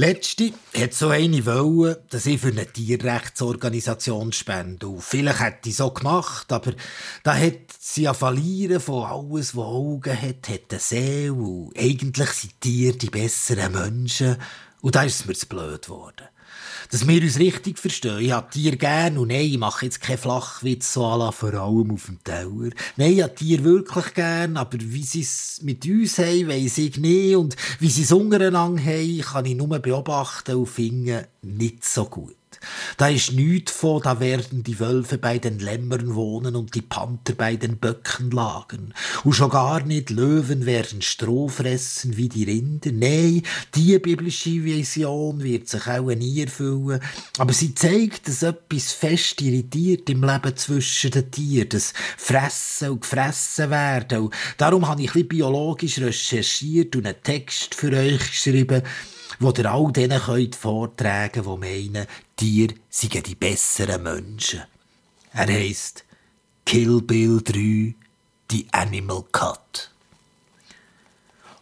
Letzte hat so eine wollen, dass ich für eine Tierrechtsorganisation spende. Und vielleicht hätte ich so gemacht, aber da hat sie ja verlieren von alles, was Augen hat, hat eine Seele. Und eigentlich sind Tiere die besseren Menschen. Und da ist es mir zu blöd geworden dass wir uns richtig verstehen. Ich hab Tier gern und nein, ich mache jetzt keinen Flachwitz so la, vor allem auf dem Teller. Nein, ich hab Tier wirklich gern, aber wie sie es mit uns haben, weiss ich nicht und wie sie es untereinander haben, kann ich nur beobachten und finden, nicht so gut. Da ist nichts von, da werden die Wölfe bei den Lämmern wohnen und die Panther bei den Böcken lagen. Und schon gar nicht Löwen werden Stroh fressen wie die Rinder. Nein, die biblische Vision wird sich auch nie erfüllen. Aber sie zeigt, dass etwas fest irritiert im Leben zwischen den Tieren. Das Fressen und Gefressen werden. Und darum habe ich ein bisschen biologisch recherchiert und einen Text für euch geschrieben, wo ihr all denen könnt vortragen könnt, die meinen, Tiere seien die besseren Menschen. Er heisst Kill Bill 3, The Animal Cut.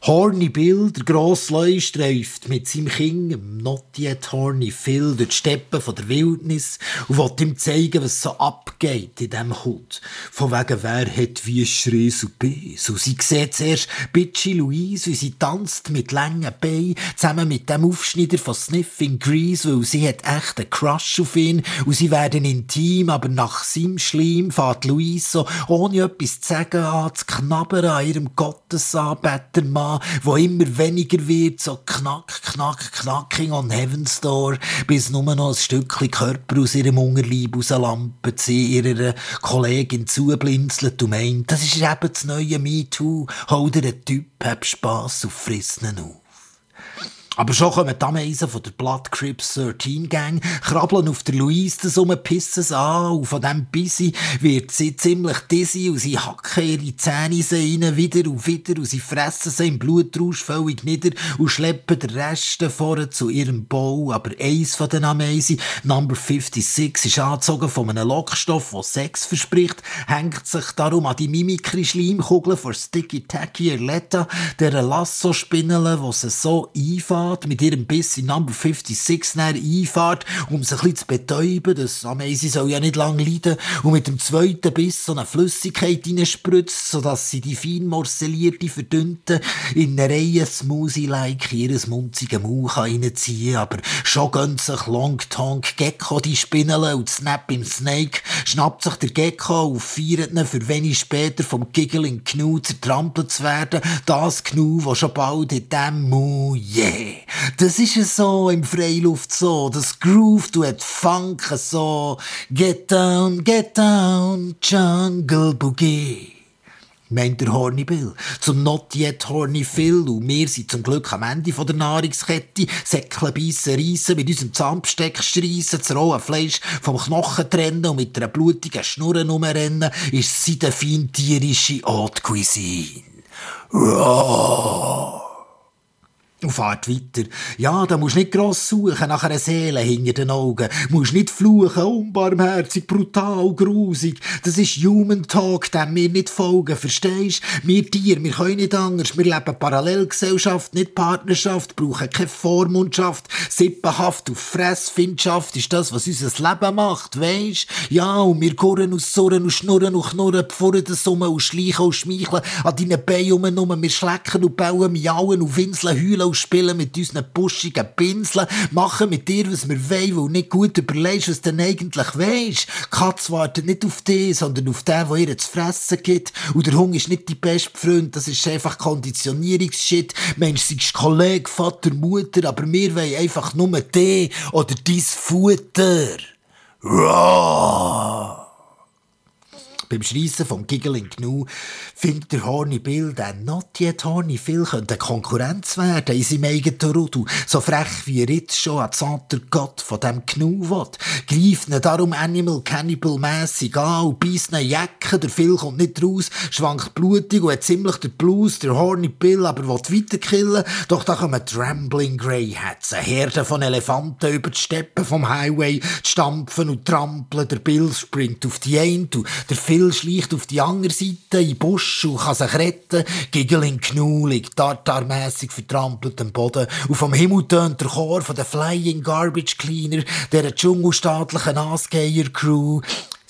Horny Bill, der grosse streift mit seinem Kind, dem Not Yet Horny Phil, durch die Steppen von der Wildnis und will ihm zeigen, was so abgeht in diesem Hut. Von wegen, wer hat wie Schreis und Biss. Und sie sieht zuerst Bitchy Louise, wie sie tanzt mit langen Beinen, zusammen mit dem Aufschneider von Sniffing Grease, weil sie hat echt einen Crush auf ihn und sie werden intim, aber nach seinem Schleim fährt Louise so, ohne etwas zu sagen, an zu knabbern an ihrem Gottesanbetermann Wo immer weniger wird, so knack, knack, knacking on Heaven's Door, bis nur noch ein Stückchen Körper aus ihrem Unterleib rauslampen, sie ihrer Kollegin zublinzelt und meint, das ist eben das neue MeToo, hol dir einen Typ, hab Spass und friss ihn auf. Aber schon kommen die Ameisen von der Blood Crips 13 Gang, krabbeln auf der Louise um, pissen sie an und von dem Bissi wird sie ziemlich dizzy und sie hacken ihre Zähne rein, wieder und wieder und sie fressen sie im Blutrausch völlig nieder und schleppen den Rest vorne zu ihrem Bau. Aber eins von den Ameisen, Number 56, ist angezogen von einem Lockstoff, der Sex verspricht, hängt sich darum an die Mimikry-Schleimkugel von Sticky Tacky Erletta, der Lasso-Spinnele, die sie so einfahren geht, mit ihrem Biss in Number 56 näher einfahrt, um sich ein bisschen zu betäuben. Das Ameisi soll ja nicht lang leiden. Und mit dem zweiten Biss so eine Flüssigkeit reinspritzt, sodass sie die fein morselierte, verdünnte, in eine Reihe Smoothie-like ihres munzigen Mauch reinziehen Aber schon gönnt sich Long Tongue Gecko die Spinnele und Snap im Snake, schnappt sich der Gecko und feiert ihn für wenig später vom Giggling Gnu zertrampelt zu werden. Das Gnu, das schon bald in dem Mu, yeah, das ist es so im Freiluft so. Das Groove, du hat Funk so. Get down, get down, Jungle Boogie. Meint der Horny Bill. Zum Not Yet Horny Phil. Und wir sind zum Glück am Ende von der Nahrungskette. Säckle beißen, reissen, mit unserem Zahnbesteck streissen, das rohe Fleisch vom Knochen trennen und mit einer blutigen Schnurre rumrennen, ist sie der feintierische Haute Cuisine. Raw. Und fahrt weiter. Ja, da musst nicht gross suchen nach einer Seele hinter den Augen. Musst nicht fluchen, unbarmherzig, brutal, grusig. Das ist Human Talk, dem wir nicht folgen, verstehst? Wir Tiere, wir können nicht anders. Wir leben Parallelgesellschaft, nicht Partnerschaft, brauchen keine Vormundschaft. Sippenhaft auf Fressfindschaft ist das, was unser Leben macht, weisst? Ja, und wir gurren und surren und schnurren und knurren, bevor das um und schleichen und schmeicheln an deinen Beinen um. Wir schlecken und bauen, miauen und winseln, heulen spielen mit unseren buschigen Pinseln, machen mit dir, was wir wollen, weil nicht gut überlegst, was du denn eigentlich weisst. Katz wartet nicht auf dich, sondern auf den, der ihr zu fressen gibt. Und der Hunger ist nicht die beste Freund, das ist einfach Konditionierungsshit. Mensch, seist Kollege, Vater, Mutter, aber wir wollen einfach nur dich oder dein Futter. Raw. Beim Schreissen vom Giggling Gnu findet der Horny Bill, der not yet Horny Phil könnte Konkurrenz werden in seinem eigenen Rudel. So frech wie er jetzt schon an Zater Gott von dem Gnu will. Greift ihn darum Animal Cannibal mässig an und beißt ihn Jacke. Der Phil kommt nicht raus, schwankt blutig und hat ziemlich den Blues. Der Horny Bill aber will weiterkillen. Doch da kommen Trembling Grey Hats, eine Herde von Elefanten über die Steppen vom Highway, stampfen und trampeln. Der Bill springt auf die eine der Phil schleicht auf die andere Seite in Busch und kann sich retten. Giggling Gnu liegt tartarmässig vertrampelt am Boden und vom Himmel tönt der Chor von den Flying Garbage Cleaner, der dschungelstaatlichen Asgeher Crew.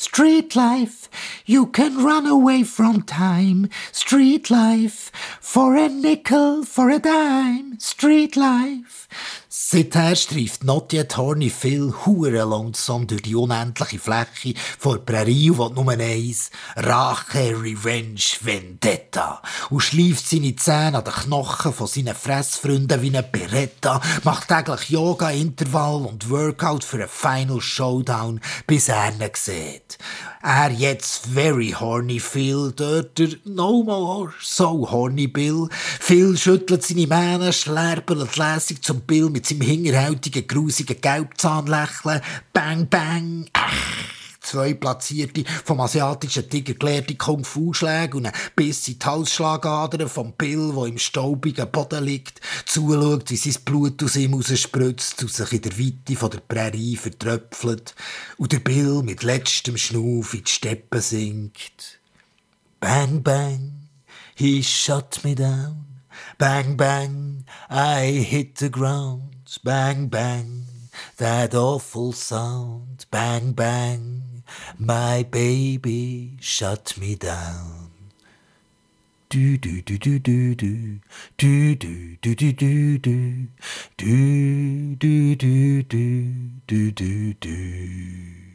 Street life, you can run away from time. Street life, for a nickel, for a dime. Street life. Seither streift Not Yet Horny Phil hure lonesome durch die unendliche Fläche vor Prärie und nur eins, Rache, Revenge, Vendetta. Und schleift seine Zähne an den Knochen von seinen Fressfreunden wie ein Beretta, macht täglich Yoga, Intervall und Workout für einen Final Showdown, bis er ihn sieht. Er jetzt very horny Phil, dort der No More So Horny Bill. Phil schüttelt seine Mähne, schlärbelt lässig zum Bill mit seinem hingerhältigen, grusigen Gelbzahnlächeln. Bang, bang, ach zwei platzierte, vom asiatischen Tiger gelehrte Kung-Fu-Schläge und ein Biss in die Halsschlagadern vom Bill, wo im staubigen Boden liegt, zuschaut, wie sein Blut aus ihm rausspritzt und sich in der Weite von der Prärie vertröpfelt und der Bill mit letztem Schnuff in die Steppe sinkt. Bang, bang, he shot me down. Bang, bang, I hit the ground. Bang, bang, that awful sound. Bang, bang. My baby shut me down. Do do do do do do do do do do do do do do do do do do do